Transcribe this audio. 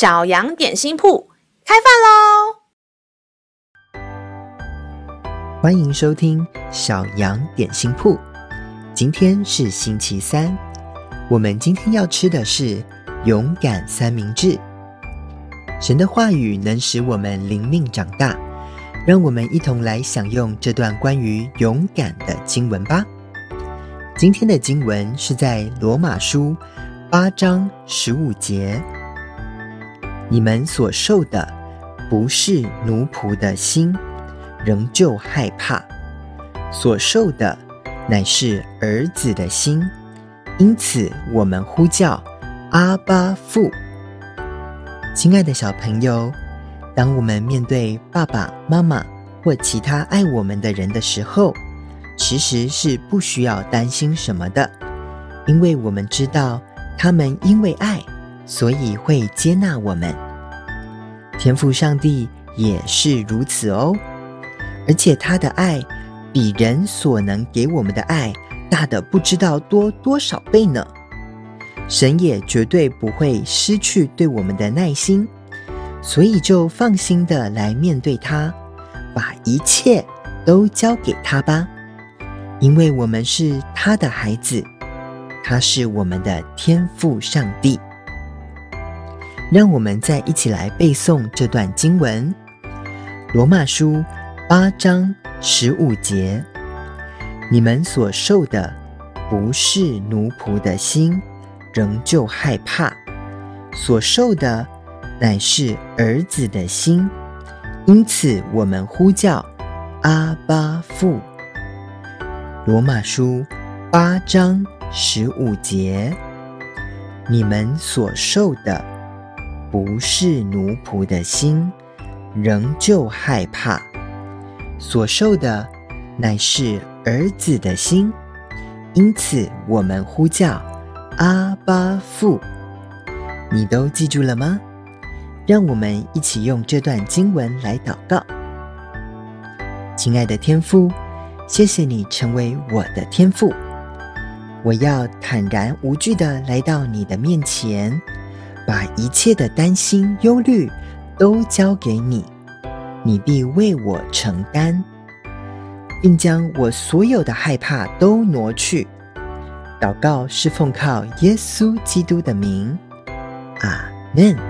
小羊点心铺开饭喽！欢迎收听小羊点心铺。今天是星期三，我们今天要吃的是勇敢三明治。神的话语能使我们灵命长大，让我们一同来享用这段关于勇敢的经文吧。今天的经文是在罗马书八章十五节。你们所受的不是奴仆的心，仍旧害怕；所受的乃是儿子的心，因此我们呼叫阿巴父。亲爱的小朋友，当我们面对爸爸妈妈或其他爱我们的人的时候，其实是不需要担心什么的，因为我们知道他们因为爱。所以会接纳我们，天赋上帝也是如此哦，而且他的爱比人所能给我们的爱大的不知道多多少倍呢。神也绝对不会失去对我们的耐心，所以就放心的来面对他，把一切都交给他吧，因为我们是他的孩子，他是我们的天赋上帝。让我们再一起来背诵这段经文，《罗马书》八章十五节：“你们所受的不是奴仆的心，仍旧害怕；所受的乃是儿子的心，因此我们呼叫阿巴父。”《罗马书》八章十五节：“你们所受的。”不是奴仆的心，仍旧害怕；所受的乃是儿子的心，因此我们呼叫阿巴父。你都记住了吗？让我们一起用这段经文来祷告。亲爱的天父，谢谢你成为我的天父，我要坦然无惧地来到你的面前。把一切的担心、忧虑都交给你，你必为我承担，并将我所有的害怕都挪去。祷告是奉靠耶稣基督的名，阿门。